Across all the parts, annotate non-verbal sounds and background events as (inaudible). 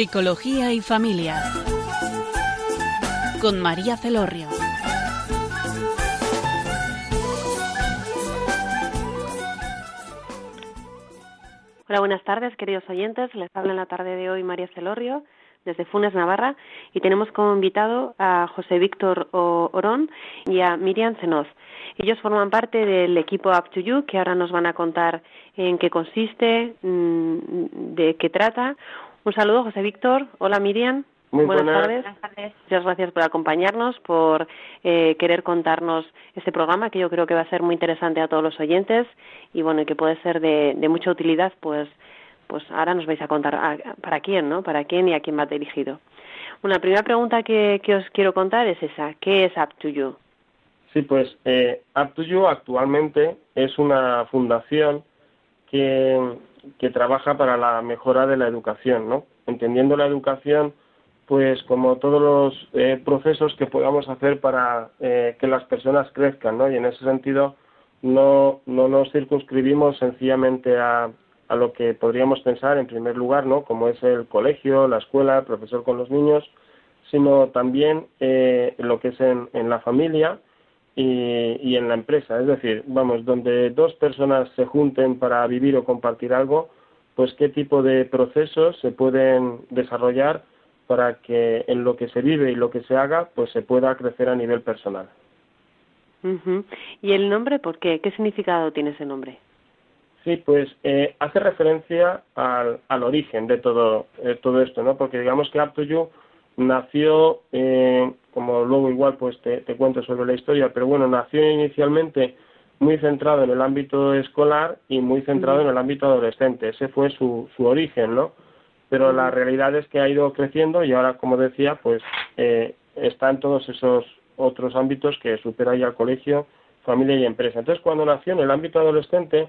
Psicología y Familia. Con María Celorrio. Hola, buenas tardes, queridos oyentes. Les habla en la tarde de hoy María Celorrio desde Funes, Navarra, y tenemos como invitado a José Víctor Orón y a Miriam Cenoz. Ellos forman parte del equipo Up to You, que ahora nos van a contar en qué consiste, mm, de qué trata. Un saludo, José Víctor. Hola, Miriam. Muy buenas, buenas. tardes. Muchas gracias por acompañarnos, por eh, querer contarnos este programa que yo creo que va a ser muy interesante a todos los oyentes y bueno, y que puede ser de, de mucha utilidad, pues, pues ahora nos vais a contar a- para quién, ¿no? Para quién y a quién va dirigido. Una primera pregunta que, que os quiero contar es esa: ¿qué es Up to You? Sí, pues eh, Up to You actualmente es una fundación que, que trabaja para la mejora de la educación, ¿no? Entendiendo la educación, pues como todos los eh, procesos que podamos hacer para eh, que las personas crezcan, ¿no? Y en ese sentido no, no nos circunscribimos sencillamente a, a lo que podríamos pensar en primer lugar, ¿no? Como es el colegio, la escuela, el profesor con los niños, sino también eh, lo que es en, en la familia y, y en la empresa. Es decir, vamos, donde dos personas se junten para vivir o compartir algo, pues qué tipo de procesos se pueden desarrollar para que en lo que se vive y lo que se haga, pues se pueda crecer a nivel personal. Ujú. ¿Y el nombre por qué? ¿Qué significado tiene ese nombre? Sí, pues eh, hace referencia al, al origen de todo, eh, todo esto, ¿no? Porque digamos que Up to You nació, eh, como luego igual pues te, te cuento sobre la historia, pero bueno, nació inicialmente muy centrado en el ámbito escolar y muy centrado en el ámbito adolescente. Ese fue su, su origen, ¿no? Pero la realidad es que ha ido creciendo y ahora, como decía, pues eh, está en todos esos otros ámbitos que supera ya el colegio, familia y empresa. Entonces, cuando nació en el ámbito adolescente,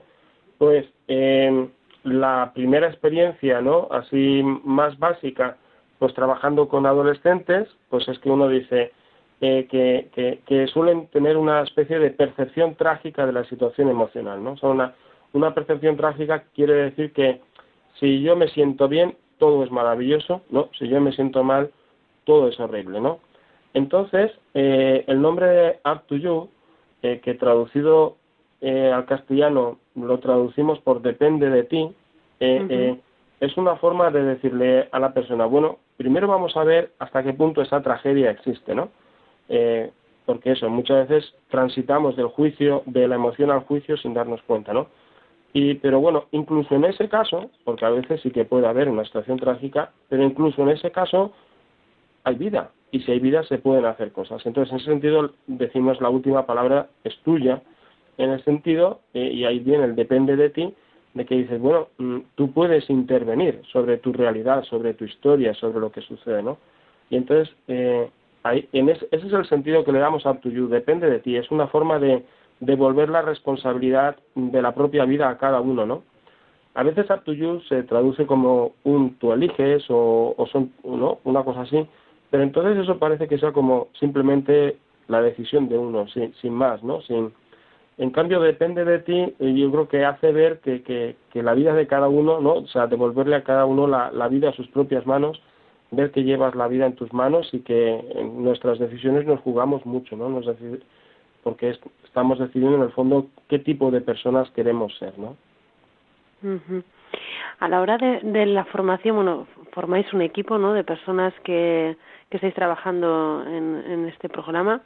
pues eh, la primera experiencia, ¿no? Así más básica, pues trabajando con adolescentes, pues es que uno dice eh, que, que, que suelen tener una especie de percepción trágica de la situación emocional, ¿no? O sea, una, una percepción trágica quiere decir que si yo me siento bien, todo es maravilloso, ¿no? Si yo me siento mal, todo es horrible, ¿no? Entonces, eh, el nombre de Up to You, eh, que traducido eh, al castellano lo traducimos por depende de ti, eh. Es una forma de decirle a la persona, bueno, primero vamos a ver hasta qué punto esa tragedia existe, ¿no? Eh, porque eso, muchas veces transitamos del juicio, de la emoción al juicio sin darnos cuenta, ¿no? Y, pero bueno, incluso en ese caso, porque a veces sí que puede haber una situación trágica, pero incluso en ese caso hay vida. Y si hay vida se pueden hacer cosas. Entonces, en ese sentido, decimos la última palabra es tuya, en el sentido, eh, y ahí viene el depende de ti, de que dices, bueno, mm, tú puedes intervenir sobre tu realidad, sobre tu historia, sobre lo que sucede, ¿no? Y entonces, eh, ahí, en ese, ese es el sentido que le damos a to You, depende de ti, es una forma de devolver la responsabilidad de la propia vida a cada uno, ¿no? A veces Up to You se traduce como un tú eliges o, o son, ¿no? Una cosa así, pero entonces eso parece que sea como simplemente la decisión de uno, sin, sin más, ¿no? Sin, en cambio, depende de ti, y yo creo que hace ver que, que, que la vida de cada uno, ¿no? O sea, devolverle a cada uno la, la vida a sus propias manos, ver que llevas la vida en tus manos y que en nuestras decisiones nos jugamos mucho, ¿no? Nos porque es- estamos decidiendo en el fondo qué tipo de personas queremos ser, ¿no? Ujú. A la hora de, de la formación, bueno, formáis un equipo, ¿no? De personas que, que estáis trabajando en, en este programa.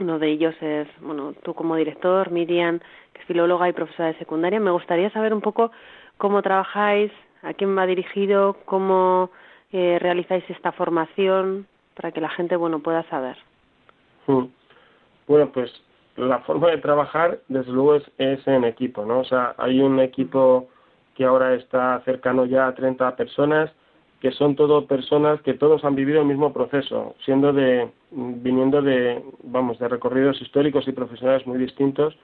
Uno de ellos es, bueno, tú como director, Miriam, que es filóloga y profesora de secundaria. Me gustaría saber un poco cómo trabajáis, a quién va dirigido, cómo eh, realizáis esta formación, para que la gente, bueno, pueda saber. Mm. Bueno, pues la forma de trabajar, desde luego, es, es en equipo, ¿no? O sea, hay un equipo que ahora está cercano ya a 30 personas, que son todo personas que todos han vivido el mismo proceso, siendo de, viniendo de, vamos, de recorridos históricos y profesionales muy distintos.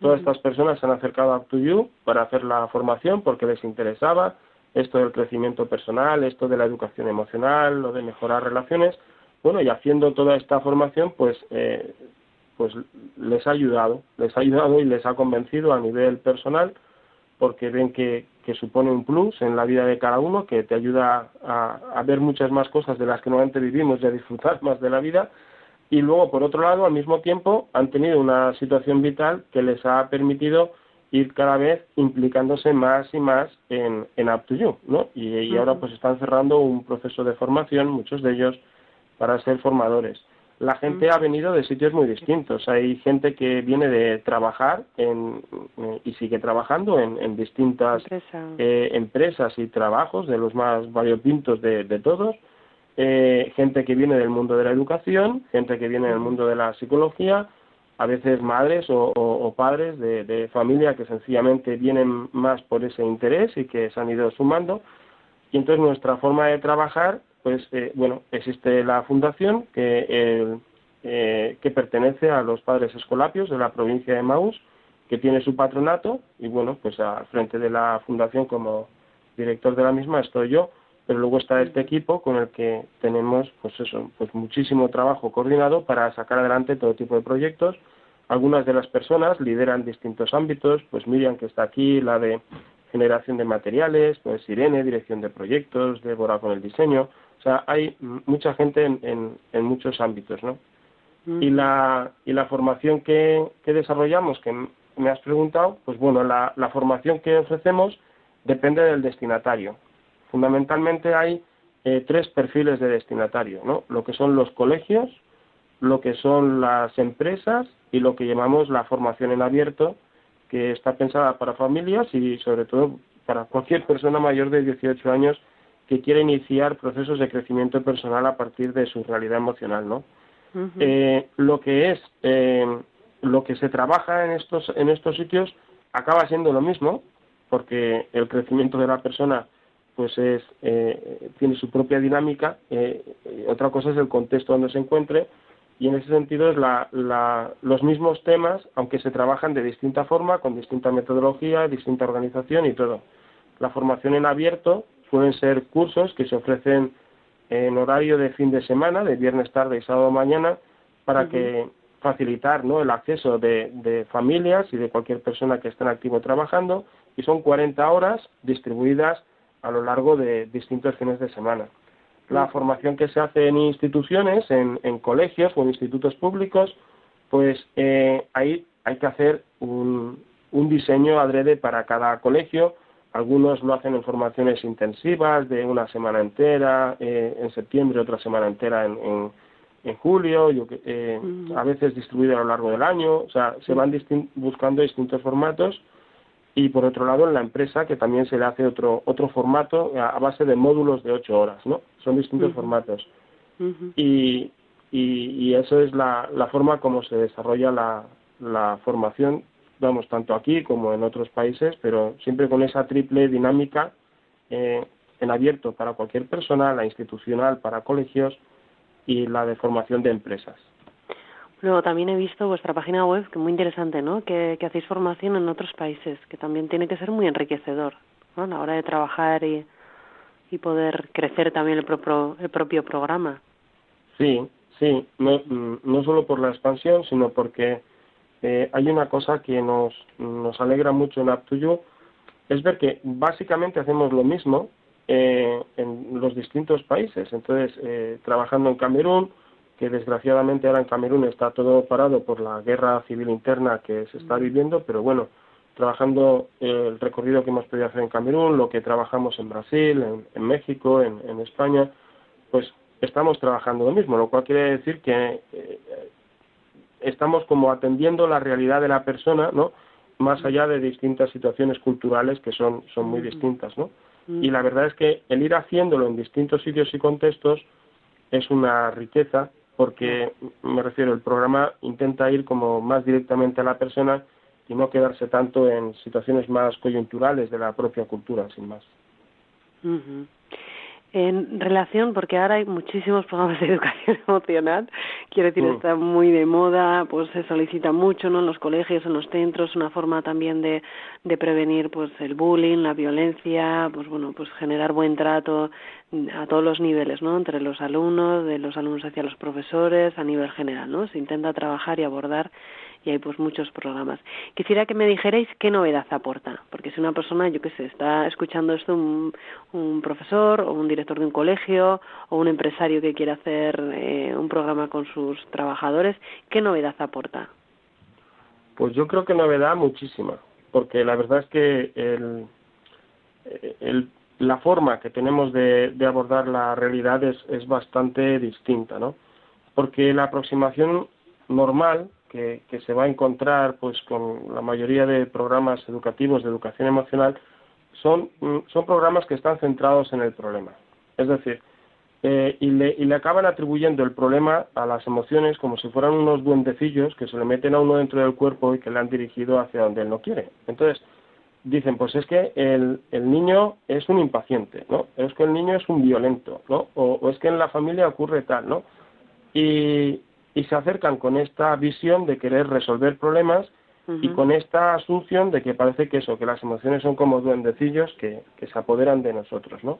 Todas estas personas se han acercado a Up to You para hacer la formación porque les interesaba esto del crecimiento personal, esto de la educación emocional, lo de mejorar relaciones. Bueno, y haciendo toda esta formación, pues eh, pues les ha ayudado, les ha ayudado y les ha convencido a nivel personal porque ven que, que supone un plus en la vida de cada uno, que te ayuda a, a, ver muchas más cosas de las que normalmente vivimos y a disfrutar (laughs) más de la vida. Y luego, por otro lado, al mismo tiempo, han tenido una situación vital que les ha permitido ir cada vez implicándose más y más en, en Up to You, ¿no? Y, ahora pues están cerrando un proceso de formación, muchos de ellos, para ser formadores. La gente ha venido de sitios muy distintos. Hay gente que viene de trabajar en, y sigue trabajando en, distintas eh, empresas y trabajos, de los más variopintos de, de todos. Eh, gente que viene del mundo de la educación, gente que viene del mundo de la psicología, a veces madres o, padres de, familia que sencillamente vienen más por ese interés y que se han ido sumando. Y entonces nuestra forma de trabajar, pues eh, bueno, existe la fundación que, eh, que pertenece a los padres escolapios de la provincia de Maús, que tiene su patronato y bueno, pues al frente de la fundación como director de la misma estoy yo pero luego está este equipo con el que tenemos pues eso pues muchísimo trabajo coordinado para sacar adelante todo tipo de proyectos. Algunas de las personas lideran distintos ámbitos pues Miriam que está aquí la de generación de materiales pues Irene dirección de proyectos Débora con el diseño o sea hay mucha gente en, en, muchos ámbitos no y la y la formación que, que desarrollamos que me has preguntado pues bueno la, la formación que ofrecemos depende del destinatario. Fundamentalmente hay eh, tres perfiles de destinatario, ¿no? Lo que son los colegios, lo que son las empresas y lo que llamamos la formación en abierto, que está pensada para familias y sobre todo para cualquier persona mayor de 18 años que quiera iniciar procesos de crecimiento personal a partir de su realidad emocional, ¿no? eh, lo que es eh, lo que se trabaja en estos en estos sitios acaba siendo lo mismo, porque el crecimiento de la persona pues es, eh, tiene su propia dinámica. Eh, eh, otra cosa es el contexto donde se encuentre y en ese sentido es la, la, los mismos temas, aunque se trabajan de distinta forma, con distinta metodología, distinta organización y todo. La formación en abierto suelen ser cursos que se ofrecen en horario de fin de semana, de viernes tarde y sábado mañana, para que facilitar ¿no? el acceso de, de, familias y de cualquier persona que esté en activo trabajando, y son 40 horas distribuidas a lo largo de distintos fines de semana. La formación que se hace en instituciones, en, colegios o en institutos públicos, pues eh, ahí hay que hacer un, diseño adrede para cada colegio. Algunos lo hacen en formaciones intensivas de una semana entera, eh, en septiembre otra semana entera en, en, julio, yo, eh, a veces distribuido a lo largo del año. O sea, se van buscando distintos formatos y por otro lado en la empresa que también se le hace otro otro formato a, base de módulos de ocho horas no son distintos formatos. Y, y, eso es la, la forma como se desarrolla la, la formación vamos tanto aquí como en otros países pero siempre con esa triple dinámica eh, en abierto para cualquier persona la institucional para colegios y la de formación de empresas Luego también he visto vuestra página web, que muy interesante, ¿no? Que, hacéis formación en otros países, que también tiene que ser muy enriquecedor, ¿no? A la hora de trabajar y, y poder crecer también el propio, el propio programa. Sí, sí, no, no solo por la expansión, sino porque eh, hay una cosa que nos, nos alegra mucho en Aptuyo, es ver que básicamente hacemos lo mismo eh, en los distintos países. Entonces, eh, trabajando en Camerún, que desgraciadamente ahora en Camerún está todo parado por la guerra civil interna que se está viviendo, pero bueno, trabajando el recorrido que hemos podido hacer en Camerún, lo que trabajamos en Brasil, en, México, en, España, pues estamos trabajando lo mismo, lo cual quiere decir que eh, estamos como atendiendo la realidad de la persona, ¿no? Más allá de distintas situaciones culturales que son, son muy distintas, ¿no? Y la verdad es que el ir haciéndolo en distintos sitios y contextos es una riqueza porque me refiero, el programa intenta ir como más directamente a la persona y no quedarse tanto en situaciones más coyunturales de la propia cultura, sin más. En relación, porque ahora hay muchísimos programas de educación (laughs) emocional, quiero decir, mm. está muy de moda, pues se solicita mucho, ¿no? En los colegios, en los centros, una forma también de, de prevenir, pues, el bullying, la violencia, pues, bueno, pues generar buen trato a todos los niveles, ¿no? Entre los alumnos, de los alumnos hacia los profesores, a nivel general, ¿no? Se intenta trabajar y abordar y hay pues muchos programas. Quisiera que me dijerais qué novedad aporta, porque si una persona, yo qué sé, está escuchando esto un, un profesor o un director de un colegio o un empresario que quiere hacer eh, un programa con sus trabajadores, ¿qué novedad aporta? Pues yo creo que novedad muchísima, porque la verdad es que el, la forma que tenemos de, abordar la realidad es, es, bastante distinta, ¿no? Porque la aproximación normal que, que, se va a encontrar pues con la mayoría de programas educativos de educación emocional son, son programas que están centrados en el problema. Es decir, eh, y, le, y le acaban atribuyendo el problema a las emociones como si fueran unos duendecillos que se le meten a uno dentro del cuerpo y que le han dirigido hacia donde él no quiere. Entonces, dicen, pues es que el, el, niño es un impaciente, ¿no? Es que el niño es un violento, ¿no? O, es que en la familia ocurre tal, ¿no? Y, y, se acercan con esta visión de querer resolver problemas y con esta asunción de que parece que eso, que las emociones son como duendecillos que, que se apoderan de nosotros, ¿no?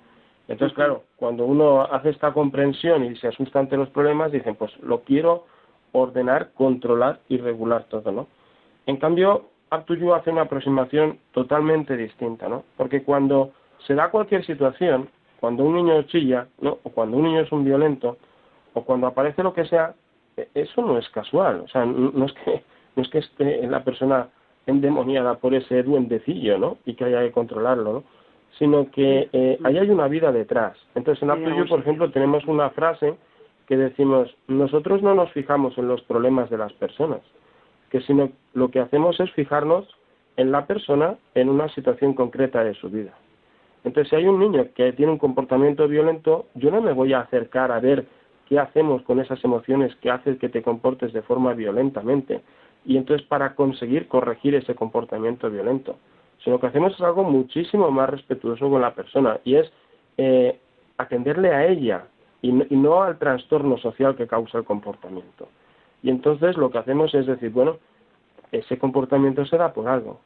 Entonces, claro, cuando uno hace esta comprensión y se asusta ante los problemas, dicen, pues lo quiero ordenar, controlar y regular todo, ¿no? En cambio, Up hace una aproximación totalmente distinta, ¿no? Porque cuando se da cualquier situación, cuando un niño chilla, ¿no? O cuando un niño es un violento, o cuando aparece lo que sea, eso no es casual, o sea, no es que no es que esté la persona endemoniada por ese duendecillo, ¿no? Y que haya que controlarlo, ¿no? Sino que eh, ahí hay una vida detrás. Entonces, en Up por ejemplo, tenemos una frase que decimos, nosotros no nos fijamos en los problemas de las personas, que sino lo que hacemos es fijarnos en la persona en una situación concreta de su vida. Entonces, si hay un niño que tiene un comportamiento violento, yo no me voy a acercar a ver qué hacemos con esas emociones que hacen que te comportes de forma violentamente. Y entonces para conseguir corregir ese comportamiento violento. Sino que hacemos es algo muchísimo más respetuoso con la persona y es eh, atenderle a ella y no al trastorno social que causa el comportamiento. Y entonces lo que hacemos es decir, bueno, ese comportamiento se da por algo.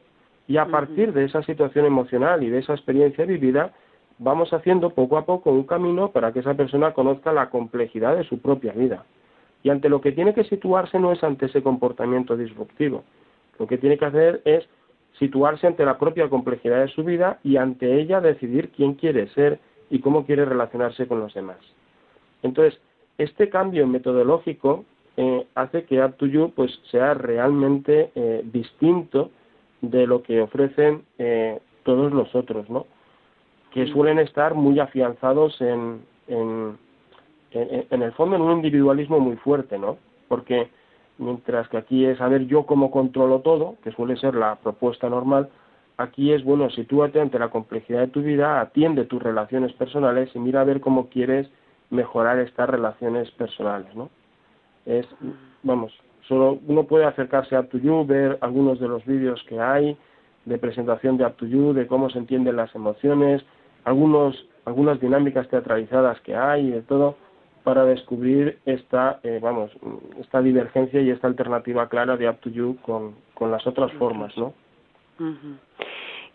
Y a partir de esa situación emocional y de esa experiencia vivida, vamos haciendo poco a poco un camino para que esa persona conozca la complejidad de su propia vida. Y ante lo que tiene que situarse no es ante ese comportamiento disruptivo. Lo que tiene que hacer es situarse ante la propia complejidad de su vida y ante ella decidir quién quiere ser y cómo quiere relacionarse con los demás. Entonces, este cambio metodológico eh, hace que You pues sea realmente eh, distinto de lo que ofrecen eh, todos los otros, ¿no? Que suelen estar muy afianzados en, en, en, el fondo en un individualismo muy fuerte, ¿no? Porque mientras que aquí es saber yo cómo controlo todo, que suele ser la propuesta normal, aquí es, bueno, sitúate ante la complejidad de tu vida, atiende tus relaciones personales y mira a ver cómo quieres mejorar estas relaciones personales, ¿no? es, vamos, solo uno puede acercarse a Up ver algunos de los vídeos que hay de presentación de Up de cómo se entienden las emociones, algunos, algunas dinámicas teatralizadas que hay y de todo, para descubrir esta, eh, vamos, esta divergencia y esta alternativa clara de Up con, con las otras formas, ¿no?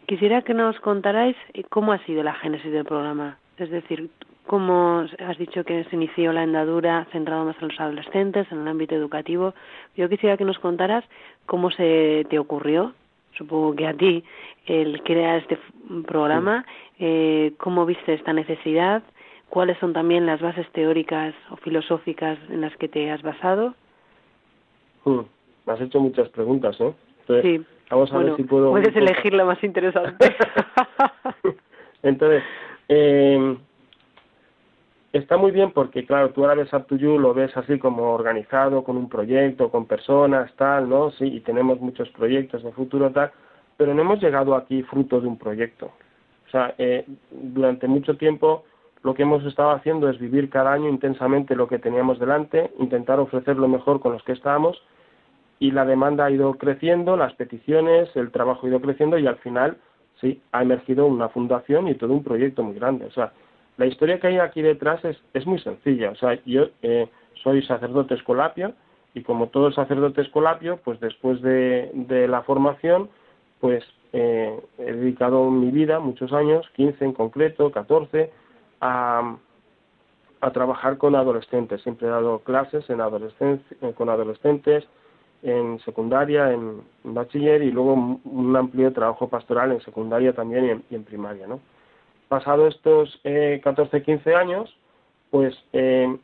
Quisiera que nos contarais cómo ha sido la génesis del programa. Es decir, como has dicho que se inició la andadura centrado más en los adolescentes, en el ámbito educativo, yo quisiera que nos contaras cómo se te ocurrió, supongo que a ti, el crear este programa, eh, cómo viste esta necesidad, cuáles son también las bases teóricas o filosóficas en las que te has basado. Hmm, me has hecho muchas preguntas, ¿eh? sí. Vamos a ver si puedo... Puedes elegir la más interesante. (laughs) Entonces, eh, está muy bien porque, claro, tú ahora ves to You, lo ves así como organizado, con un proyecto, con personas, tal, ¿no? Sí, y tenemos muchos proyectos de futuro, tal, pero no hemos llegado aquí fruto de un proyecto. O sea, eh, durante mucho tiempo lo que hemos estado haciendo es vivir cada año intensamente lo que teníamos delante, intentar ofrecer lo mejor con los que estábamos, y la demanda ha ido creciendo, las peticiones, el trabajo ha ido creciendo, y al final, sí, ha emergido una fundación y todo un proyecto muy grande. O sea, la historia que hay aquí detrás es, es muy sencilla. O sea, yo eh, soy sacerdote escolapio y como todo sacerdote escolapio, pues después de, de la formación, pues eh, he dedicado mi vida, muchos años, 15 en concreto, 14, a, a trabajar con adolescentes. Siempre he dado clases en adolescentes, con adolescentes, en secundaria, en, bachiller y luego un, amplio trabajo pastoral en secundaria también y en, primaria, ¿no? Pasado estos eh, 14, 15 años, pues eh,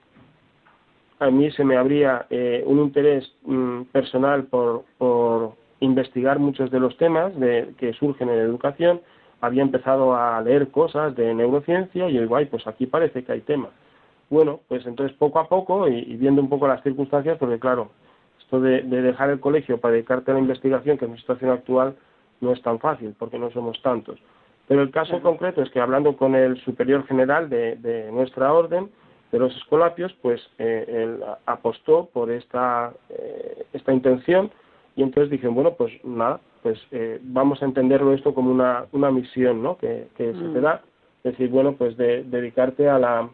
a mí se me abría eh, un interés mm, personal por, por, investigar muchos de los temas de, que surgen en educación. Había empezado a leer cosas de neurociencia y digo, pues aquí parece que hay temas. Bueno, pues entonces poco a poco y, viendo un poco las circunstancias, porque claro, esto de, dejar el colegio para dedicarte a la investigación, que en la situación actual no es tan fácil, porque no somos tantos. Pero el caso concreto es que hablando con el superior general de, de nuestra orden, de los escolapios, pues eh, él apostó por esta, eh, esta intención y entonces dije, bueno, pues nada, pues eh, vamos a entenderlo esto como una, una misión ¿no? que, se te mm. da, es decir, bueno, pues de, dedicarte a la,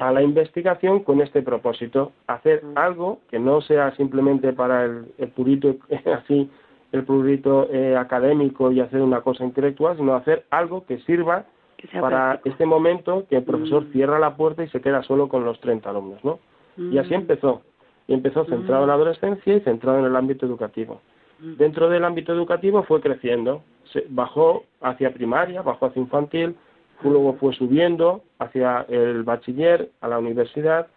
a la investigación con este propósito, hacer mm. algo que no sea simplemente para el, el purito (laughs) así, el purito académico y hacer una cosa intelectual, sino hacer algo que sirva para este momento que el profesor mm. cierra la puerta y se queda solo con los 30 alumnos, ¿no? Y así mm. empezó. Y empezó centrado en la mm. adolescencia y centrado en el ámbito educativo. Dentro del ámbito educativo fue creciendo, se bajó hacia primaria, bajó hacia infantil, luego fue subiendo hacia el bachiller, a la universidad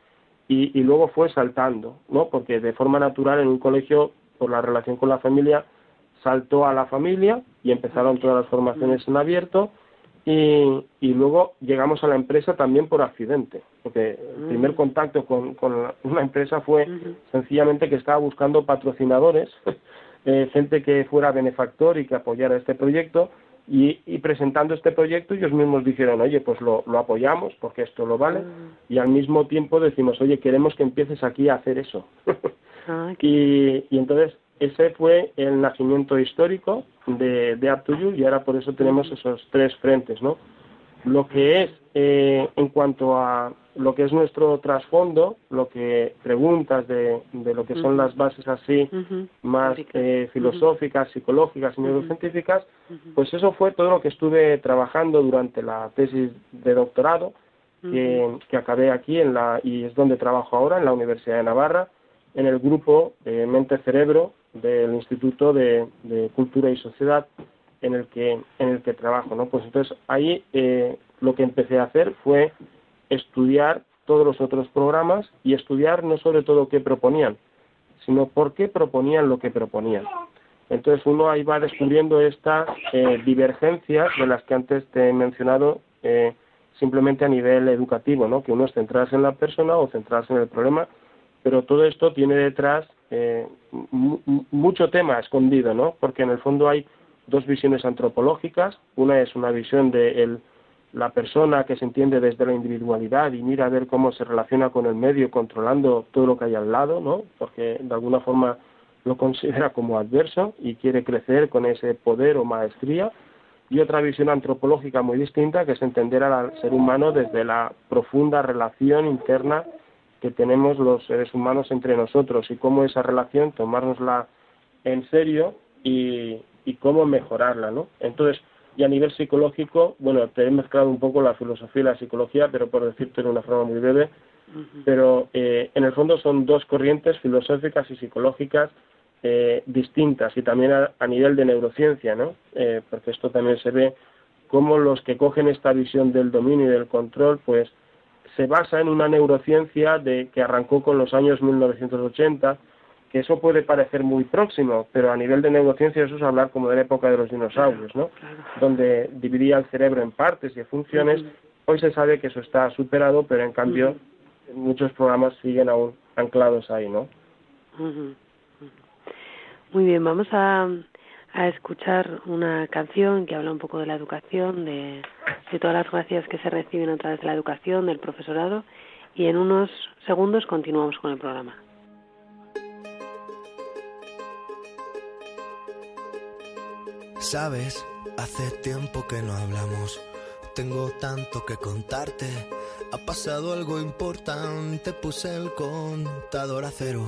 y, y, luego fue saltando, ¿no? Porque de forma natural en un colegio, por la relación con la familia, saltó a la familia y empezaron todas las formaciones en abierto y, y, luego llegamos a la empresa también por accidente, porque el primer contacto con, con (laughs) una empresa fue sencillamente que estaba buscando patrocinadores, (laughs) eh, gente que fuera benefactor y que apoyara este proyecto, y, y, presentando este proyecto ellos mismos dijeron, oye, pues lo, lo apoyamos porque esto lo vale, y al mismo tiempo decimos, oye, queremos que empieces aquí a hacer eso. Ah, (laughs) y, y entonces ese fue el nacimiento histórico de, de y ahora por eso tenemos esos tres frentes, ¿no? Lo que es, eh, en cuanto a lo que es nuestro trasfondo, lo que preguntas de, de lo que son las bases así más eh, filosóficas, psicológicas y neurocientíficas, pues eso fue todo lo que estuve trabajando durante la tesis de doctorado que, que acabé aquí en la y es donde trabajo ahora en la Universidad de Navarra en el grupo de mente-cerebro del Instituto de, Cultura y Sociedad en el que en el que trabajo, ¿no? Pues entonces ahí eh, lo que empecé a hacer fue estudiar todos los otros programas y estudiar no sobre todo qué proponían, sino por qué proponían lo que proponían. Entonces uno ahí va descubriendo esta eh, divergencia de las que antes te he mencionado eh, simplemente a nivel educativo, ¿no? Que uno es centrarse en la persona o centrarse en el problema pero todo esto tiene detrás eh, mucho tema escondido, ¿no? Porque en el fondo hay dos visiones antropológicas. Una es una visión de la persona que se entiende desde la individualidad y mira a ver cómo se relaciona con el medio, controlando todo lo que hay al lado, ¿no? Porque de alguna forma lo considera como adverso y quiere crecer con ese poder o maestría. Y otra visión antropológica muy distinta, que es entender al ser humano desde la profunda relación interna que tenemos los seres humanos entre nosotros y cómo esa relación tomárnosla en serio y, y cómo mejorarla, ¿no? Entonces, y a nivel psicológico, bueno, te he mezclado un poco la filosofía y la psicología, pero por decirte de una forma muy breve, pero eh, en el fondo son dos corrientes filosóficas y psicológicas eh, distintas y también a, nivel de neurociencia, ¿no? Eh, porque esto también se ve cómo los que cogen esta visión del dominio y del control, pues se basa en una neurociencia de, que arrancó con los años 1980, que eso puede parecer muy próximo, pero a nivel de neurociencia eso es hablar como de la época de los dinosaurios, ¿no? Donde dividía el cerebro en partes y funciones. Hoy se sabe que eso está superado, pero en cambio muchos programas siguen aún anclados ahí, ¿no? Muy bien, vamos a, a escuchar una canción que habla un poco de la educación, de, de todas las gracias que se reciben a través de la educación, del profesorado, y en unos segundos continuamos con el programa. Sabes, hace tiempo que no hablamos. Tengo tanto que contarte. Ha pasado algo importante, puse el contador a cero.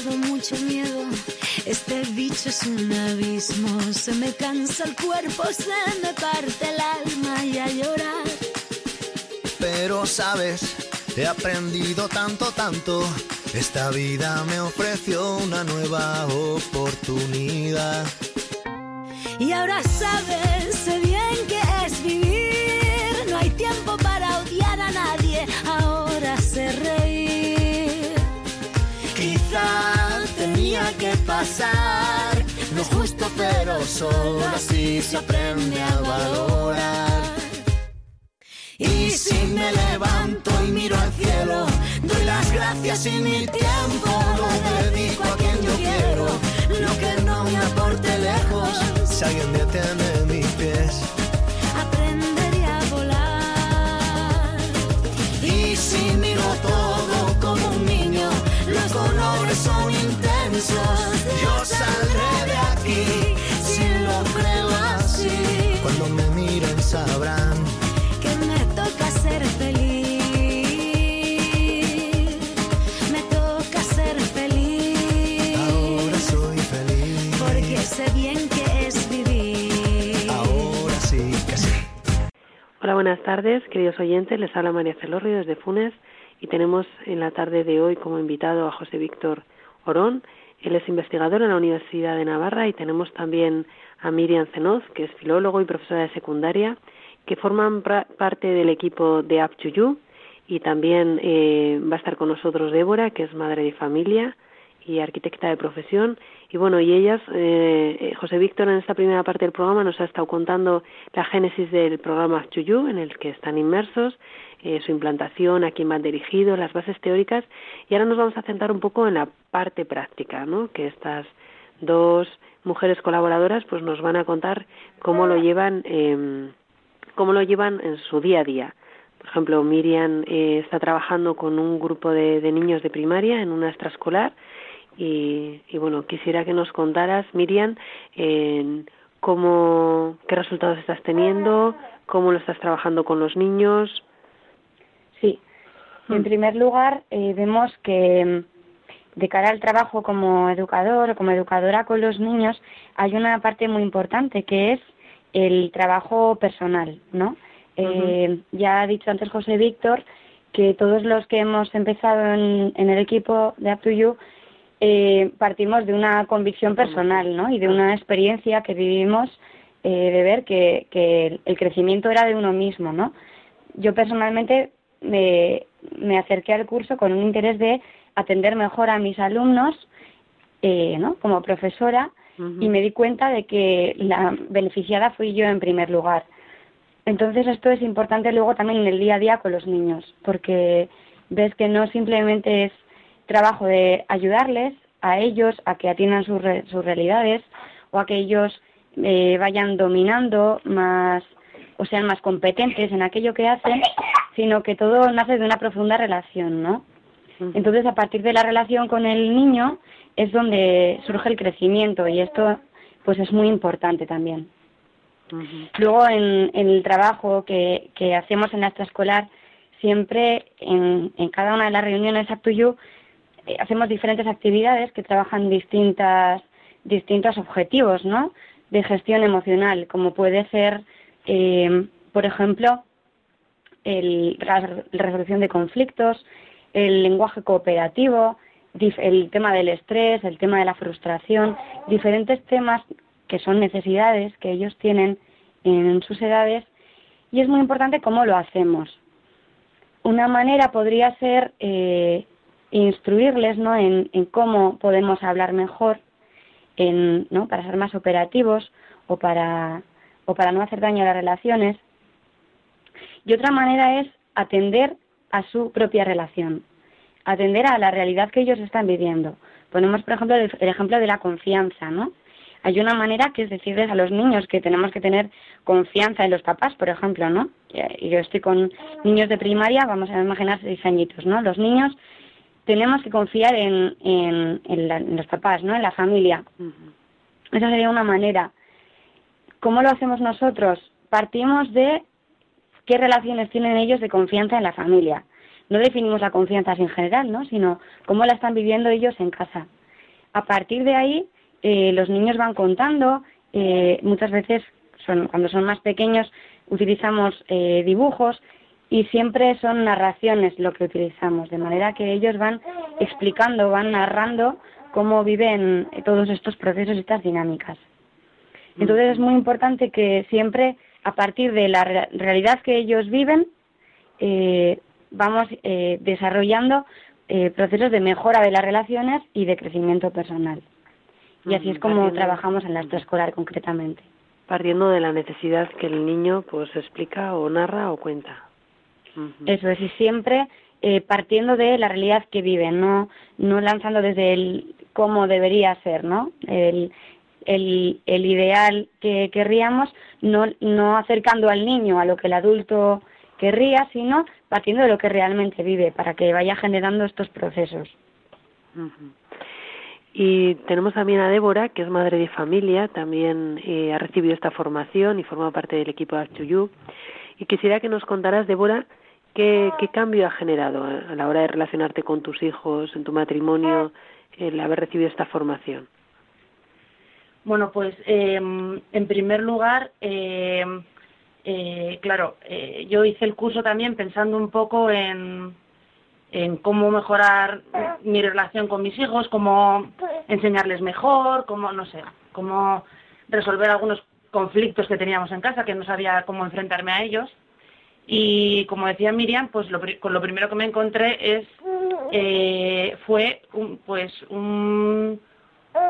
mucho miedo. Este bicho es un abismo. Se me cansa el cuerpo, se me parte el alma y a llorar. Pero sabes, he aprendido tanto, tanto. Esta vida me ofreció una nueva oportunidad. Y ahora sabes, sé bien que pasar. No es justo, pero solo así se aprende a valorar. Y si me levanto y miro al cielo, doy las gracias y mi tiempo lo dedico a quien yo quiero. Lo que no me aporte lejos, si alguien detiene mis Yo saldré de aquí si lo creo así. Cuando me miren sabrán que me toca ser feliz. Me toca ser feliz. ahora soy feliz. Porque sé bien que es vivir. Ahora sí que sí. Hola, buenas tardes, queridos oyentes. Les habla María Celorrio desde Funes y tenemos en la tarde de hoy como invitado a José Víctor Orón. Él es investigador en la Universidad de Navarra y tenemos también a Miriam Cenoz, que es filólogo y profesora de secundaria, que forman parte del equipo de Up to You y también eh, va a estar con nosotros Débora, que es madre de familia y arquitecta de profesión. Y bueno, y ellas, eh, eh, José Víctor en esta primera parte del programa nos ha estado contando la génesis del programa Chuyu, en el que están inmersos, eh, su implantación, a quién van dirigidos, las bases teóricas. Y ahora nos vamos a centrar un poco en la parte práctica, ¿no? Que estas dos mujeres colaboradoras pues nos van a contar cómo lo llevan, eh, cómo lo llevan en su día a día. Por ejemplo, Miriam eh, está trabajando con un grupo de, niños de primaria en una extraescolar y, y bueno, quisiera que nos contaras, Miriam, en cómo, qué resultados estás teniendo, cómo lo estás trabajando con los niños. En primer lugar, eh, vemos que mm, de cara al trabajo como educador o como educadora con los niños, hay una parte muy importante que es el trabajo personal, ¿no? Eh, ya ha dicho antes José Víctor que todos los que hemos empezado en, en el equipo de Up to You eh, partimos de una convicción personal, ¿no? Y de una experiencia que vivimos eh, de ver que, que el crecimiento era de uno mismo, ¿no? Yo personalmente me, me acerqué al curso con un interés de atender mejor a mis alumnos, eh, ¿no? Como profesora, y me di cuenta de que la beneficiada fui yo en primer lugar. Entonces esto es importante luego también en el día a día con los niños, porque ves que no simplemente es trabajo de ayudarles a ellos a que atiendan sus, re- sus realidades o a que ellos eh, vayan dominando más o sean más competentes en aquello que hacen, sino que todo nace de una profunda relación, ¿no? Entonces, a partir de la relación con el niño es donde surge el crecimiento y esto pues es muy importante también. Luego, en, en el trabajo que, que hacemos en la extraescolar, siempre en, en cada una de las reuniones You eh, hacemos diferentes actividades que trabajan distintas, distintos objetivos, ¿no? De gestión emocional, como puede ser, eh, por ejemplo, el, la re- resolución de conflictos, el lenguaje cooperativo, el tema del estrés, el tema de la frustración, diferentes temas que son necesidades que ellos tienen en sus edades y es muy importante cómo lo hacemos. Una manera podría ser eh, instruirles ¿no? en, cómo podemos hablar mejor, en, ¿no? para ser más operativos o para, o para no hacer daño a las relaciones. Y otra manera es atender a su propia relación, atender a la realidad que ellos están viviendo. Ponemos, por ejemplo, el, ejemplo de la confianza, ¿no? Hay una manera que es decirles a los niños que tenemos que tener confianza en los papás, por ejemplo, ¿no? Y yo estoy con niños de primaria, vamos a imaginar seis añitos, ¿no? Los niños tenemos que confiar en, en, los papás, ¿no? En la familia. Esa sería una manera. ¿Cómo lo hacemos nosotros? Partimos de qué relaciones tienen ellos de confianza en la familia. No definimos la confianza en general, ¿no? Sino cómo la están viviendo ellos en casa. A partir de ahí, eh, los niños van contando. Eh, muchas veces, son, cuando son más pequeños, utilizamos eh, dibujos y siempre son narraciones lo que utilizamos, de manera que ellos van explicando, van narrando cómo viven todos estos procesos y estas dinámicas. Entonces es muy importante que siempre, a partir de la realidad que ellos viven, eh, vamos eh, desarrollando eh, procesos de mejora de las relaciones y de crecimiento personal. Y así es como trabajamos en la escolar concretamente. Partiendo de la necesidad que el niño pues explica o narra o cuenta. Eso es, y siempre eh, partiendo de la realidad que viven, no, no lanzando desde el cómo debería ser, ¿no? El, el, el ideal que querríamos, no, acercando al niño a lo que el adulto querría, sino partiendo de lo que realmente vive, para que vaya generando estos procesos. Y tenemos también a Débora, que es madre de familia, también eh, ha recibido esta formación y forma parte del equipo de Archuyú. Y quisiera que nos contaras, Débora, ¿Qué, cambio ha generado a la hora de relacionarte con tus hijos, en tu matrimonio, el haber recibido esta formación? Bueno, pues em, en primer lugar, em, eh, claro, eh, yo hice el curso también pensando un poco en, en cómo mejorar mi relación con mis hijos, cómo enseñarles mejor, cómo, no sé, cómo resolver algunos conflictos que teníamos en casa, que no sabía cómo enfrentarme a ellos. Y como decía Miriam, pues lo, con lo primero que me encontré es eh, fue un, pues un,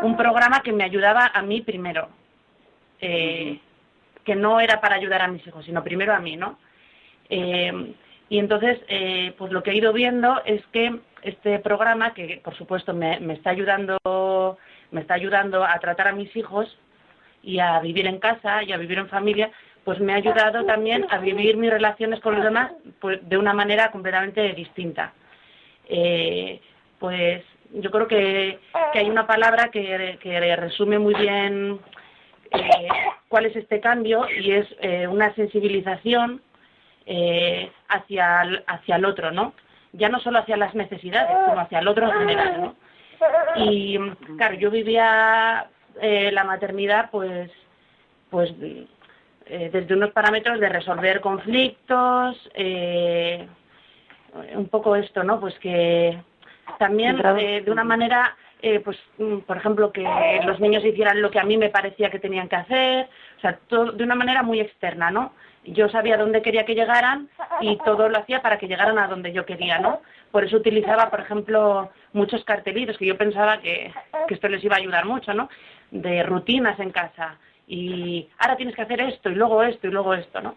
un, programa que me ayudaba a mí primero, eh, que no era para ayudar a mis hijos, sino primero a mí, ¿no? Eh, y entonces, pues lo que he ido viendo es que este programa, que por supuesto me, me está ayudando, me está ayudando a tratar a mis hijos y a vivir en casa y a vivir en familia, pues me ha ayudado también a vivir mis relaciones con los demás pues, de una manera completamente distinta. Eh, pues yo creo que, hay una palabra que, resume muy bien eh, cuál es este cambio y es eh, una sensibilización hacia, el, hacia el otro, ¿no? Ya no solo hacia las necesidades, sino hacia el otro en general, ¿no? Y claro, yo vivía la maternidad pues pues eh, desde unos parámetros de resolver conflictos, eh, un poco esto, ¿no? Pues que también eh, de una manera, pues mm, por ejemplo, que los niños hicieran lo que a mí me parecía que tenían que hacer, o sea, todo, de una manera muy externa, ¿no? Yo sabía dónde quería que llegaran y todo lo hacía para que llegaran a donde yo quería, ¿no? Por eso utilizaba, por ejemplo, muchos cartelitos que yo pensaba que, que esto les iba a ayudar mucho, ¿no? De rutinas en casa, y ahora tienes que hacer esto y luego esto y luego esto, ¿no?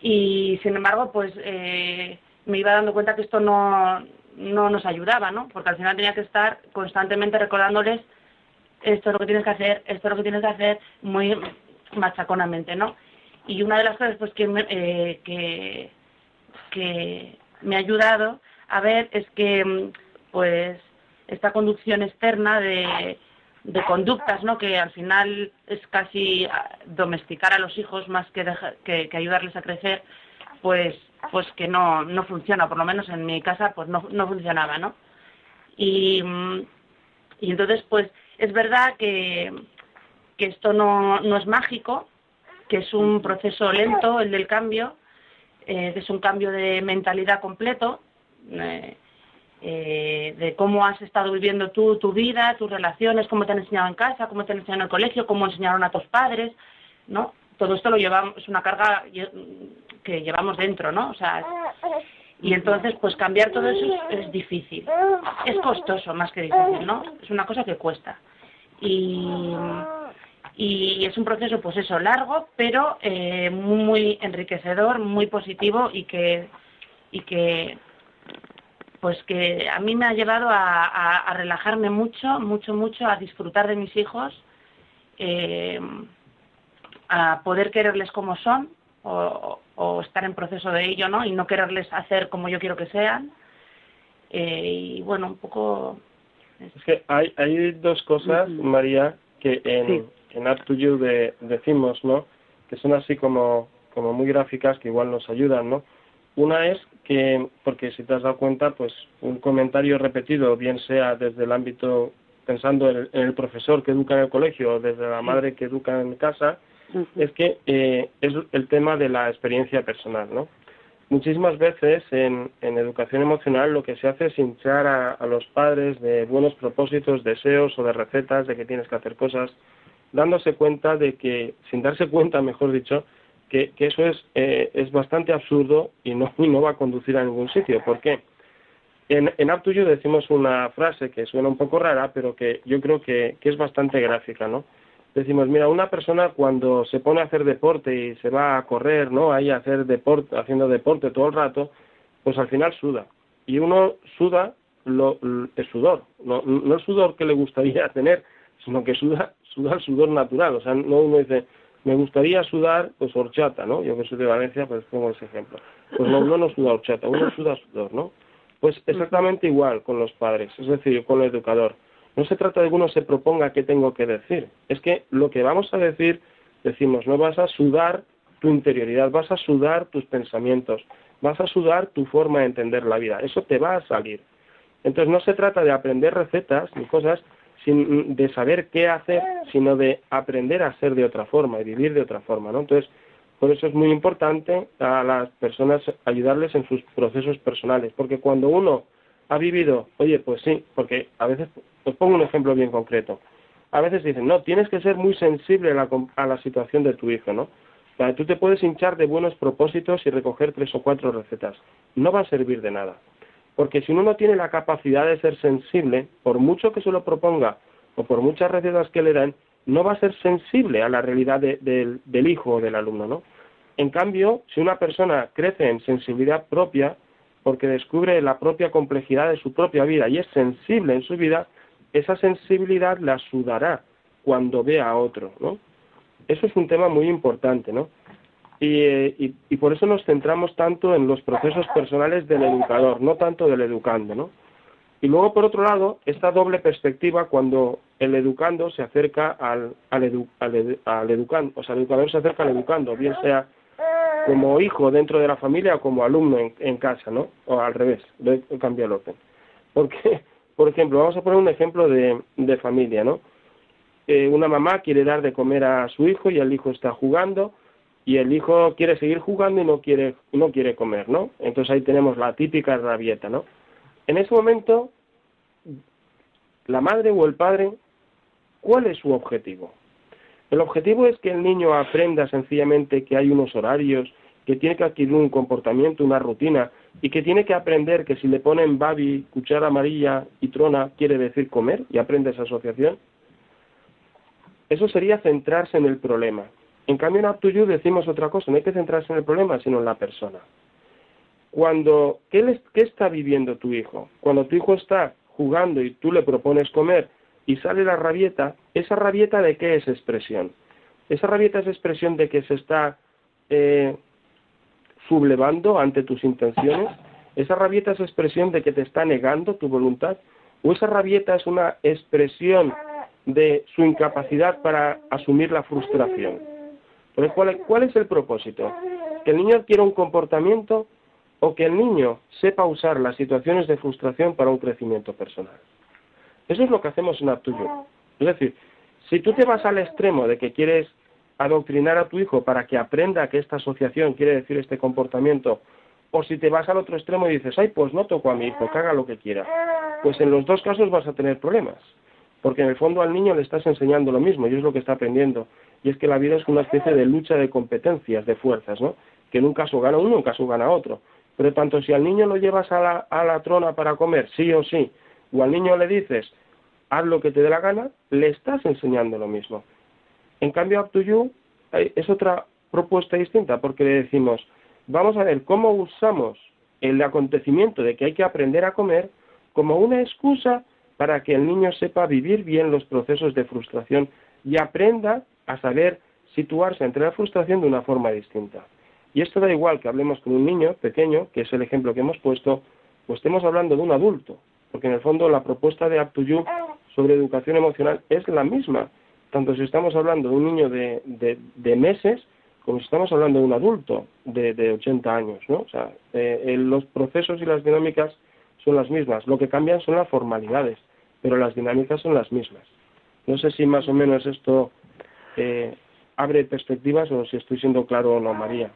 Y sin embargo, pues eh, me iba dando cuenta que esto no, no nos ayudaba, ¿no? Porque al final tenía que estar constantemente recordándoles esto es lo que tienes que hacer, esto es lo que tienes que hacer, muy machaconamente, ¿no? Y una de las cosas pues que me, eh, que, me ha ayudado a ver es que pues esta conducción externa de de conductas, ¿no? Que al final es casi ah, domesticar a los hijos más que, que, ayudarles a crecer, pues pues que no, no funciona, por lo menos en mi casa pues no, no funcionaba, ¿no? Y, y entonces pues es verdad que, que esto no, no es mágico, que es un proceso lento el del cambio, eh, que es un cambio de mentalidad completo, eh, eh, de cómo has estado viviendo tú tu vida, tus relaciones, cómo te han enseñado en casa, cómo te han enseñado en el colegio, cómo enseñaron a tus padres, ¿no? Todo esto lo llevamos, es una carga que llevamos dentro, ¿no? O sea, y entonces, pues cambiar todo eso es, difícil. Es costoso más que difícil, ¿no? Es una cosa que cuesta. Y, y es un proceso, pues eso, largo, pero eh, muy enriquecedor, muy positivo y que, y que pues que a mí me ha llevado a, relajarme mucho, mucho, mucho, a disfrutar de mis hijos, eh, a poder quererles como son o, estar en proceso de ello, ¿no? Y no quererles hacer como yo quiero que sean. Eh, y bueno, un poco... Es que hay, hay dos cosas, María, que en, en Up to You decimos, ¿no? Que son así como, como muy gráficas, que igual nos ayudan, ¿no? Una es que, porque si te has dado cuenta, pues un comentario repetido, bien sea desde el ámbito, pensando en el, profesor que educa en el colegio o desde la madre que educa en casa, es que eh, es el tema de la experiencia personal, ¿no? Muchísimas veces en, en educación emocional lo que se hace es hinchar a, los padres de buenos propósitos, deseos o de recetas de que tienes que hacer cosas, dándose cuenta de que, sin darse cuenta, mejor dicho, que, eso es, eh, es bastante absurdo y no, no va a conducir a ningún sitio. ¿Por qué? En, en decimos una frase que suena un poco rara, pero que yo creo que, que es bastante gráfica, ¿no? Decimos, mira, una persona cuando se pone a hacer deporte y se va a correr, ¿no? Ahí a hacer deporte, haciendo deporte todo el rato, pues al final suda. Y uno suda lo, el sudor, no, no el sudor que le gustaría (laughs) tener, sino que suda, suda el sudor natural. O sea, no uno dice, me gustaría sudar pues horchata, ¿no? Yo que soy de Valencia, pues pongo ese ejemplo. Pues no, uno no suda horchata, uno suda sudor, ¿no? Pues exactamente igual con los padres, es decir, con el educador. No se trata de que uno se proponga qué tengo que decir, es que lo que vamos a decir, decimos, no vas a sudar tu interioridad, vas a sudar tus pensamientos, vas a sudar tu forma de entender la vida, eso te va a salir. Entonces no se trata de aprender recetas ni cosas, sin, de saber qué hacer, sino de aprender a ser de otra forma y vivir de otra forma, ¿no? Entonces, por eso es muy importante a las personas ayudarles en sus procesos personales, porque cuando uno ha vivido, oye, pues sí, porque a veces, os pongo un ejemplo bien concreto, a veces dicen, no, tienes que ser muy sensible a la, a la situación de tu hijo, ¿no? O tú te puedes hinchar de buenos propósitos y recoger tres o cuatro recetas, no va a servir de nada. Porque si uno no tiene la capacidad de ser sensible, por mucho que se lo proponga o por muchas recetas que le dan, no va a ser sensible a la realidad del hijo o del alumno, ¿no? En cambio, si una persona crece en sensibilidad propia, porque descubre la propia complejidad de su propia vida y es sensible en su vida, esa sensibilidad la sudará cuando vea a otro, ¿no? Eso es un tema muy importante, ¿no? Y, y, por eso nos centramos tanto en los procesos personales del educador, no tanto del educando, ¿no? Y luego, por otro lado, esta doble perspectiva cuando el educando se acerca al, al, al, educando, o sea, el educador se acerca al educando, bien sea como hijo dentro de la familia o como alumno en, casa, ¿no? O al revés, cambio el orden. Porque, (laughs) por ejemplo, vamos a poner un ejemplo de, de familia, ¿no? Eh, una mamá quiere dar de comer a su hijo y el hijo está jugando y el hijo quiere seguir jugando y no quiere, no quiere comer, ¿no? Entonces ahí tenemos la típica rabieta, ¿no? En ese momento, la madre o el padre, ¿cuál es su objetivo? El objetivo es que el niño aprenda sencillamente que hay unos horarios, que tiene que adquirir un comportamiento, una rutina, y que tiene que aprender que si le ponen babi, cuchara amarilla y trona, quiere decir comer, y aprende esa asociación. Eso sería centrarse en el problema. En cambio, en Up decimos otra cosa, no hay que centrarse en el problema, sino en la persona. Cuando, ¿qué, ¿qué está viviendo tu hijo? Cuando tu hijo está jugando y tú le propones comer y sale la rabieta, ¿esa rabieta de qué es expresión? Esa rabieta es expresión de que se está eh, sublevando ante tus intenciones. Esa rabieta es expresión de que te está negando tu voluntad. O esa rabieta es una expresión de su incapacidad para asumir la frustración. ¿cuál, ¿cuál es el propósito? ¿Que el niño adquiera un comportamiento o que el niño sepa usar las situaciones de frustración para un crecimiento personal? Eso es lo que hacemos en Aptuyo. Es decir, si tú te vas al extremo de que quieres adoctrinar a tu hijo para que aprenda que esta asociación quiere decir este comportamiento, o si te vas al otro extremo y dices, ay, pues no toco a mi hijo, que haga lo que quiera, pues en los dos casos vas a tener problemas, porque en el fondo al niño le estás enseñando lo mismo y es lo que está aprendiendo y es que la vida es una especie de lucha de competencias, de fuerzas, ¿no? que en un caso gana uno, en un caso gana otro. Pero tanto si al niño lo llevas a la, a la trona para comer, sí o sí, o al niño le dices, haz lo que te dé la gana, le estás enseñando lo mismo. En cambio, Up to You eh, es otra propuesta distinta, porque le decimos, vamos a ver cómo usamos el acontecimiento de que hay que aprender a comer como una excusa para que el niño sepa vivir bien los procesos de frustración y aprenda a saber situarse entre la frustración de una forma distinta. Y esto da igual que hablemos con un niño pequeño, que es el ejemplo que hemos puesto, o estemos hablando de un adulto, porque en el fondo la propuesta de Up sobre educación emocional es la misma, tanto si estamos hablando de un niño de, de, meses como si estamos hablando de un adulto de, de 80 años, ¿no? O sea, eh, los procesos y las dinámicas son las mismas, lo que cambian son las formalidades, pero las dinámicas son las mismas. No sé si más o menos esto eh, abre perspectivas o si estoy siendo claro o no, María.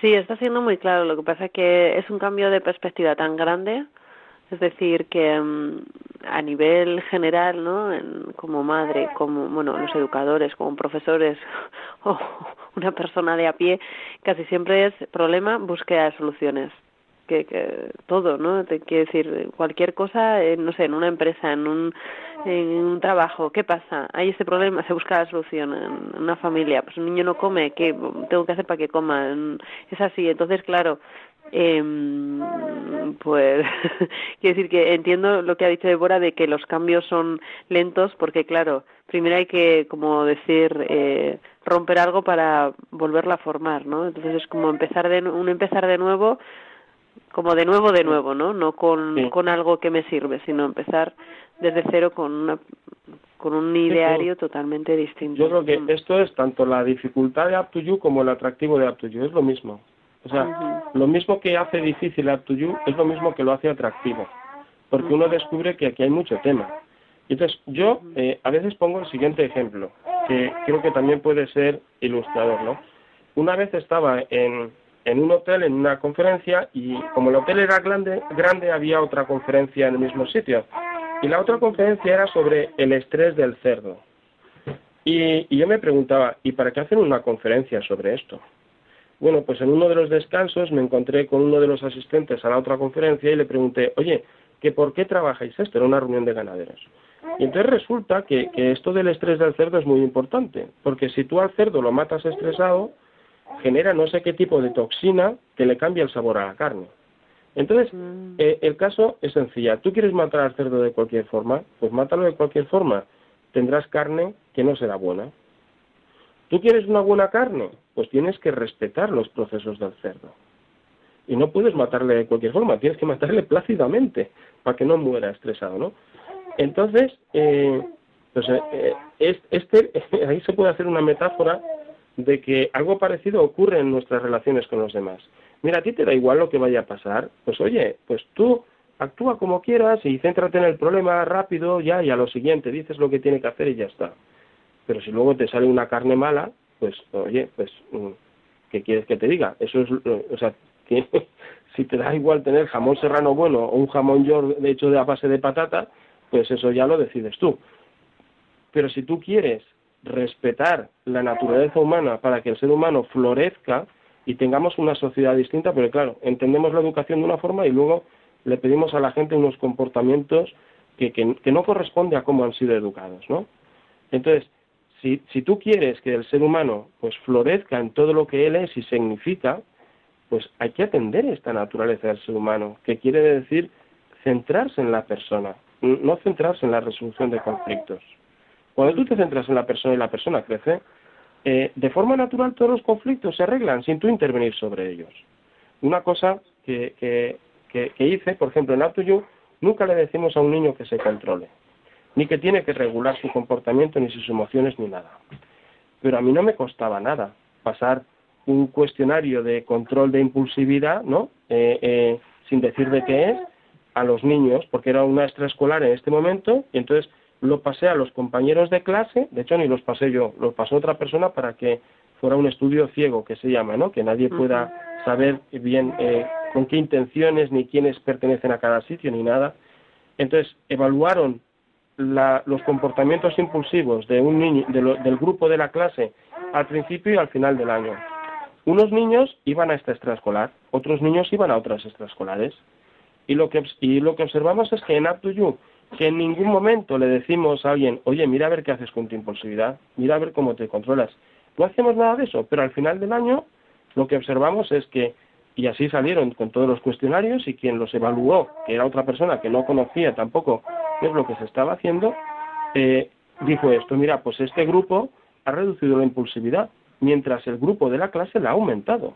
Sí, está siendo muy claro. Lo que pasa es que es un cambio de perspectiva tan grande, es decir, que mm, a nivel general, ¿no? como madre, como bueno, los educadores, como profesores (laughs) o una persona de a pie, casi siempre es problema búsqueda de soluciones que, que todo, ¿no? Te quiero decir, cualquier cosa, no sé, en una empresa, en un, en un trabajo, ¿qué pasa? Hay este problema, se busca la solución. En una familia, pues un niño no come, ¿qué tengo que hacer para que coma? Es así, entonces, claro, eh, pues (laughs) quiero decir que entiendo lo que ha dicho Débora de que los cambios son lentos porque claro primero hay que como decir eh, romper algo para volverla a formar no entonces es como empezar de un empezar de nuevo como de nuevo, de nuevo, ¿no? No con, con algo que me sirve, sino empezar desde cero con una con un ideario totalmente distinto. Yo creo que mm. esto es tanto la dificultad de Up como el atractivo de Up es lo mismo. O sea, lo mismo que hace difícil Up es lo mismo que lo hace atractivo, porque uno descubre que aquí hay mucho tema. Entonces, yo eh, a veces pongo el siguiente ejemplo, que creo que también puede ser ilustrador, ¿no? Una vez estaba en, en un hotel, en una conferencia, y como el hotel era grande, grande, había otra conferencia en el mismo sitio. Y la otra conferencia era sobre el estrés del cerdo. Y, y yo me preguntaba, ¿y para qué hacen una conferencia sobre esto? Bueno, pues en uno de los descansos me encontré con uno de los asistentes a la otra conferencia y le pregunté, oye, ¿que ¿por qué trabajáis esto? Era una reunión de ganaderos. Y entonces resulta que, que esto del estrés del cerdo es muy importante, porque si tú al cerdo lo matas estresado, genera no sé qué tipo de toxina que le cambia el sabor a la carne. Entonces, mm. eh, el caso es sencilla. ¿Tú quieres matar al cerdo de cualquier forma? Pues mátalo de cualquier forma. Tendrás carne que no será buena. ¿Tú quieres una buena carne? Pues tienes que respetar los procesos del cerdo. Y no puedes matarle de cualquier forma, tienes que matarle plácidamente para que no muera estresado, ¿no? Entonces, eh, pues, eh, este, (laughs) ahí se puede hacer una metáfora de que algo parecido ocurre en nuestras relaciones con los demás. Mira, a ti te da igual lo que vaya a pasar, pues oye, pues tú actúa como quieras y céntrate en el problema rápido ya y a lo siguiente, dices lo que tiene que hacer y ya está. Pero si luego te sale una carne mala, pues oye, pues mm, ¿qué quieres que te diga? Eso es, o sea, (laughs) si te da igual tener jamón serrano bueno o un jamón york de hecho de a base de patata, pues eso ya lo decides tú. Pero si tú quieres respetar la naturaleza humana para que el ser humano florezca y tengamos una sociedad distinta, pero claro, entendemos la educación de una forma y luego le pedimos a la gente unos comportamientos que, que, no corresponde a cómo han sido educados, ¿no? Entonces, si, si tú quieres que el ser humano pues florezca en todo lo que él es y significa, pues hay que atender esta naturaleza del ser humano, que quiere decir centrarse en la persona, no centrarse en la resolución de conflictos. Cuando tú te centras en la persona y la persona crece, eh, de forma natural todos los conflictos se arreglan sin tú intervenir sobre ellos. Una cosa que, que, hice, por ejemplo, en Up nunca le decimos a un niño que se controle, ni que tiene que regular su comportamiento, ni sus emociones, ni nada. Pero a mí no me costaba nada pasar un cuestionario de control de impulsividad, ¿no? Eh, eh, sin decir de qué es, a los niños, porque era una extraescolar en este momento, y entonces lo pasé a los compañeros de clase, de hecho ni los pasé yo, los pasó otra persona para que fuera un estudio ciego que se llama, ¿no? Que nadie pueda saber bien eh, con qué intenciones ni quiénes pertenecen a cada sitio ni nada. Entonces evaluaron los comportamientos impulsivos de un niño, del grupo de la clase al principio y al final del año. unos niños iban a esta extraescolar, otros niños iban a otras extraescolares. Y lo que, y lo que observamos es que en Up to You, que en ningún momento le decimos a alguien, oye, mira a ver qué haces con tu impulsividad, mira a ver cómo te controlas. No hacemos nada de eso, pero al final del año lo que observamos es que, y así salieron con todos los cuestionarios, y quien los evaluó, que era otra persona que no conocía tampoco qué es lo que se estaba haciendo, eh, dijo esto, mira, pues este grupo ha reducido la impulsividad, mientras el grupo de la clase la ha aumentado.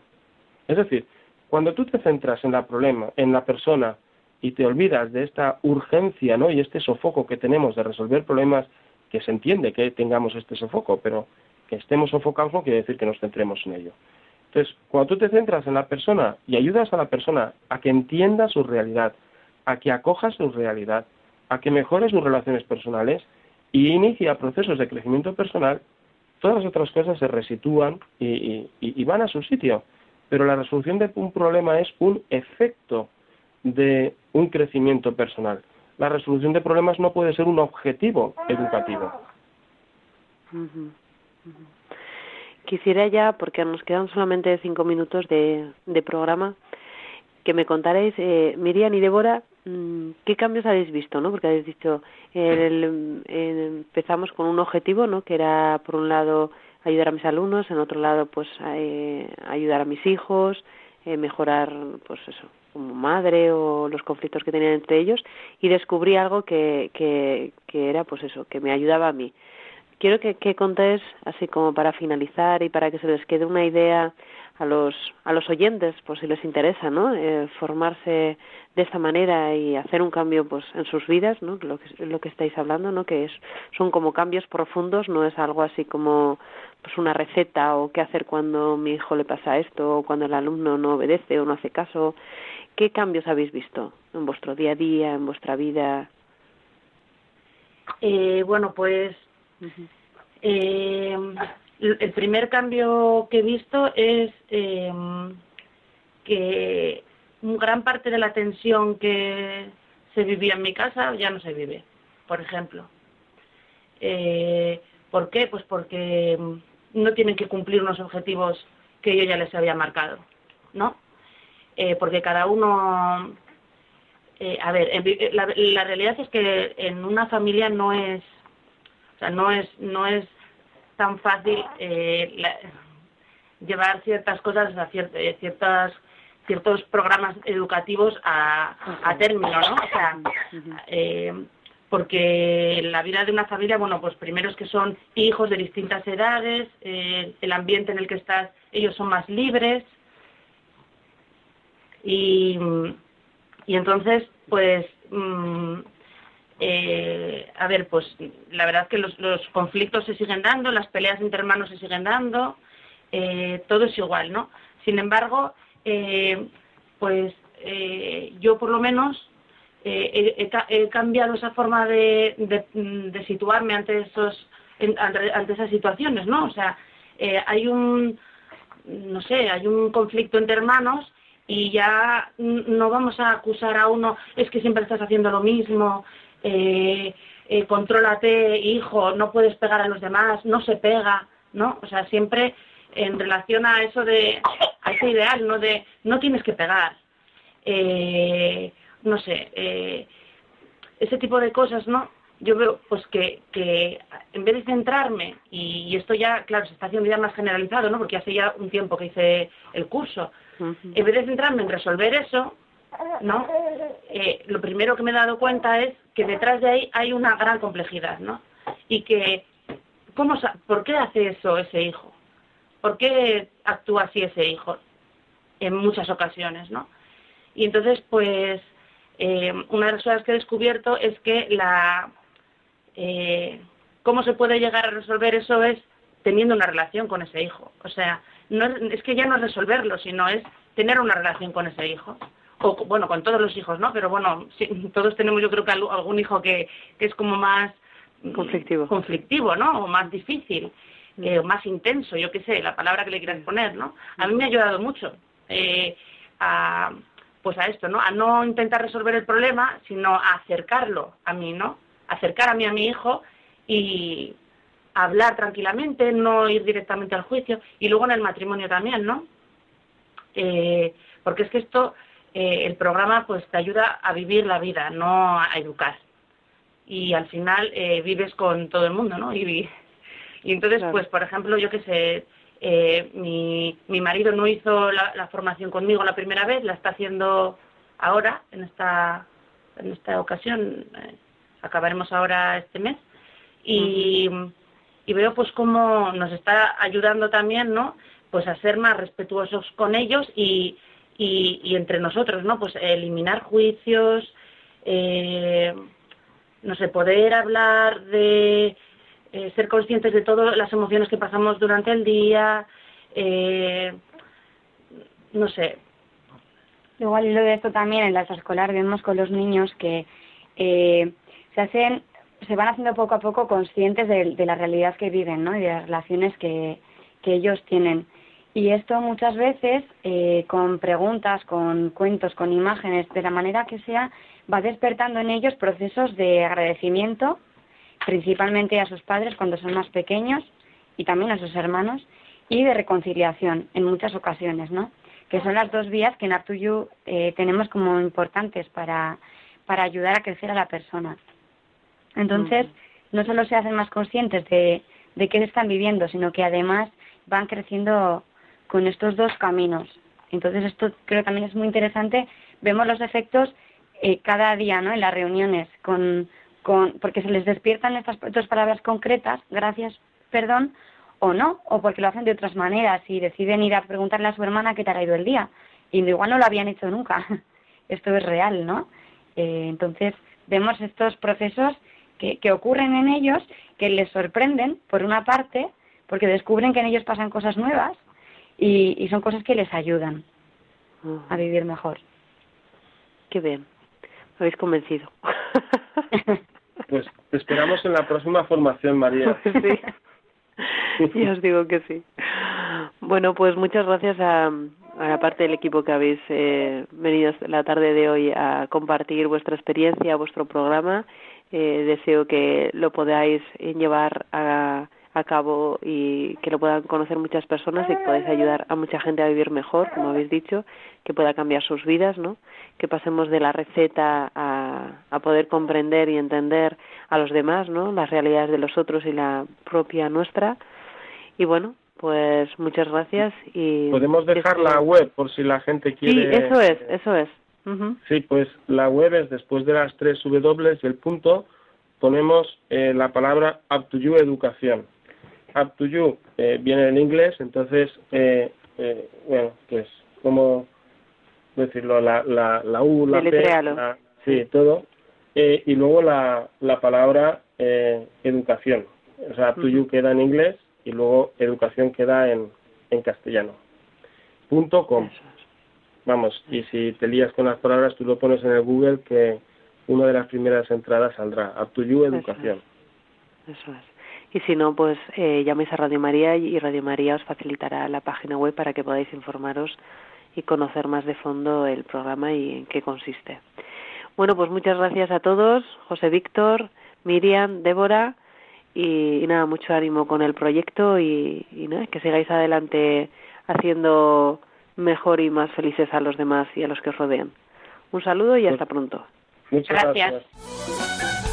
Es decir, cuando tú te centras en la problema, en la persona y te olvidas de esta urgencia, ¿no? y este sofoco que tenemos de resolver problemas que se entiende que tengamos este sofoco, pero que estemos sofocados no quiere decir que nos centremos en ello. Entonces, cuando tú te centras en la persona y ayudas a la persona a que entienda su realidad, a que acoja su realidad, a que mejore sus relaciones personales y inicia procesos de crecimiento personal, todas las otras cosas se resitúan y, van a su sitio. Pero la resolución de un problema es un efecto de un crecimiento personal. La resolución de problemas no puede ser un objetivo educativo. Quisiera ya, porque nos quedan solamente cinco minutos de, programa, que me contarais, eh, Miriam y Débora, ¿qué cambios habéis visto? ¿no? Porque habéis dicho, empezamos con un objetivo, ¿no? que era, por un lado, ayudar a mis alumnos, en otro lado, pues eh, ayudar a mis hijos, eh, mejorar, pues eso, como madre o los conflictos que tenían entre ellos, y descubrí algo que, que, que era, pues eso, que me ayudaba a mí quiero que, que contéis, así como para finalizar y para que se les quede una idea a los, a los oyentes, por si les interesa, ¿no? Eh, formarse de esta manera y hacer un cambio pues en sus vidas, ¿no? Lo que, lo que estáis hablando, ¿no? Que es, son como cambios profundos, no es algo así como pues una receta o qué hacer cuando mi hijo le pasa esto o cuando el alumno no obedece o no hace caso. ¿Qué cambios habéis visto en vuestro día a día, en vuestra vida? Eh, bueno, pues eh, el primer cambio que he visto es eh, que gran parte de la tensión que se vivía en mi casa ya no se vive, por ejemplo. Eh, ¿Por qué? Pues porque no tienen que cumplir unos objetivos que yo ya les había marcado, ¿no? Eh, porque cada uno... Eh, a ver, la, la realidad es que en una familia no es no es, no es tan fácil eh, llevar ciertas cosas, a eh, ciertas ciertos programas educativos a, a término, ¿no? O sea, eh, porque la vida de una familia, bueno, pues primero es que son hijos de distintas edades, el ambiente en el que estás, ellos son más libres. Y, y entonces, pues mm, eh, a ver, pues la verdad que los, conflictos se siguen dando, las peleas entre hermanos se siguen dando, eh, todo es igual, ¿no? Sin embargo, eh, pues yo por lo menos he, cambiado esa forma de, situarme ante esos ante esas situaciones, ¿no? O sea, hay un no sé, hay un conflicto entre hermanos y ya no vamos a acusar a uno, es que siempre estás haciendo lo mismo, eh, eh, contrólate, hijo, no puedes pegar a los demás, no se pega, ¿no? O sea, siempre en relación a eso de, a ese ideal, ¿no? De, no tienes que pegar, eh, no sé, eh, ese tipo de cosas, ¿no? Yo veo, pues, que, que en vez de centrarme, y, esto ya, claro, se está haciendo ya más generalizado, ¿no? Porque hace ya un tiempo que hice el curso, en vez de centrarme en resolver eso, ¿no? Eh, lo primero que me he dado cuenta es que detrás de ahí hay una gran complejidad, ¿no? Y que, ¿cómo, ¿por qué hace eso ese hijo? ¿Por qué actúa así ese hijo? En muchas ocasiones, ¿no? Y entonces, pues, eh, una de las cosas que he descubierto es que la... Eh, ¿Cómo se puede llegar a resolver eso es teniendo una relación con ese hijo? O sea, no es, que ya no es resolverlo, sino es tener una relación con ese hijo o bueno, con todos los hijos, ¿no? Pero bueno, todos tenemos yo creo que algún hijo que, que es como más conflictivo, conflictivo ¿no? O más difícil, eh, o más intenso, yo qué sé, la palabra que le quieras poner, ¿no? A mí me ha ayudado mucho eh, a, pues a esto, ¿no? A no intentar resolver el problema, sino a acercarlo a mí, ¿no? Acercar a mí a mi hijo y hablar tranquilamente, no ir directamente al juicio. Y luego en el matrimonio también, ¿no? eh, porque es que esto, eh, el programa pues te ayuda a vivir la vida, no a educar. Y al final eh, vives con todo el mundo, ¿no? Y, y entonces, pues, por ejemplo, yo qué sé, eh, mi, mi marido no hizo la, la, formación conmigo la primera vez, la está haciendo ahora, en esta, en esta ocasión, eh, acabaremos ahora este mes, y, y veo pues cómo nos está ayudando también, ¿no? Pues a ser más respetuosos con ellos y, y, y entre nosotros, ¿no? Pues eliminar juicios, eh, no sé, poder hablar de eh, ser conscientes de todas las emociones que pasamos durante el día, eh, no sé. Igual y lo de esto también en la escolar vemos con los niños que eh, se hacen, se van haciendo poco a poco conscientes de, de la realidad que viven, ¿no? Y de las relaciones que, que ellos tienen. Y esto muchas veces, eh, con preguntas, con cuentos, con imágenes, de la manera que sea, va despertando en ellos procesos de agradecimiento, principalmente a sus padres cuando son más pequeños y también a sus hermanos, y de reconciliación en muchas ocasiones, ¿no? Que son las dos vías que en Artuyu eh, tenemos como importantes para, para ayudar a crecer a la persona. Entonces, no solo se hacen más conscientes de, de qué están viviendo, sino que además van creciendo con estos dos caminos. Entonces, esto creo también es muy interesante. Vemos los efectos eh, cada día, ¿no? En las reuniones, con, con, porque se les despiertan estas dos palabras concretas, gracias, perdón, o no, o porque lo hacen de otras maneras y deciden ir a preguntarle a su hermana qué te ha ido el día. Y igual no lo habían hecho nunca. (laughs) Esto es real, ¿no? Eh, entonces, vemos estos procesos que, que ocurren en ellos, que les sorprenden, por una parte, porque descubren que en ellos pasan cosas nuevas y, y son cosas que les ayudan a vivir mejor. Qué bien. Me habéis convencido. (laughs) Pues te esperamos en la próxima formación, María. Pues (laughs) sí. (laughs) ya os digo que sí. Bueno, pues muchas gracias a, a la parte del equipo que habéis eh, venido la tarde de hoy a compartir vuestra experiencia, vuestro programa. Eh, deseo que lo podáis llevar a, a cabo y que lo puedan conocer muchas personas y que podáis ayudar a mucha gente a vivir mejor, como habéis dicho, que pueda cambiar sus vidas, ¿no? Que pasemos de la receta a, a poder comprender y entender a los demás, ¿no? Las realidades de los otros y la propia nuestra. Y bueno, pues muchas gracias y podemos dejar la web por si la gente quiere sí eso es eso es uh -huh. sí pues la web es después de las tres w el punto ponemos eh, la palabra up to you educación up to you eh, viene en inglés entonces eh, eh, bueno pues como decirlo la la la u la p la, sí todo eh, y luego la la palabra eh, educación o sea up to you queda en inglés y luego educación queda en, en castellano. Punto com. Vamos, y si te lías con las palabras, tú lo pones en el Google que una de las primeras entradas saldrá, Up to You Educación. Eso es. Eso es. Y si no, pues eh, llaméis a Radio María y Radio María os facilitará la página web para que podáis informaros y conocer más de fondo el programa y en qué consiste. Bueno, pues muchas gracias a todos, José Víctor, Miriam, Débora y, y, nada, mucho ánimo con el proyecto y, y nada, que sigáis adelante haciendo mejor y más felices a los demás y a los que os rodean. Un saludo y hasta pronto. Muchas gracias. gracias.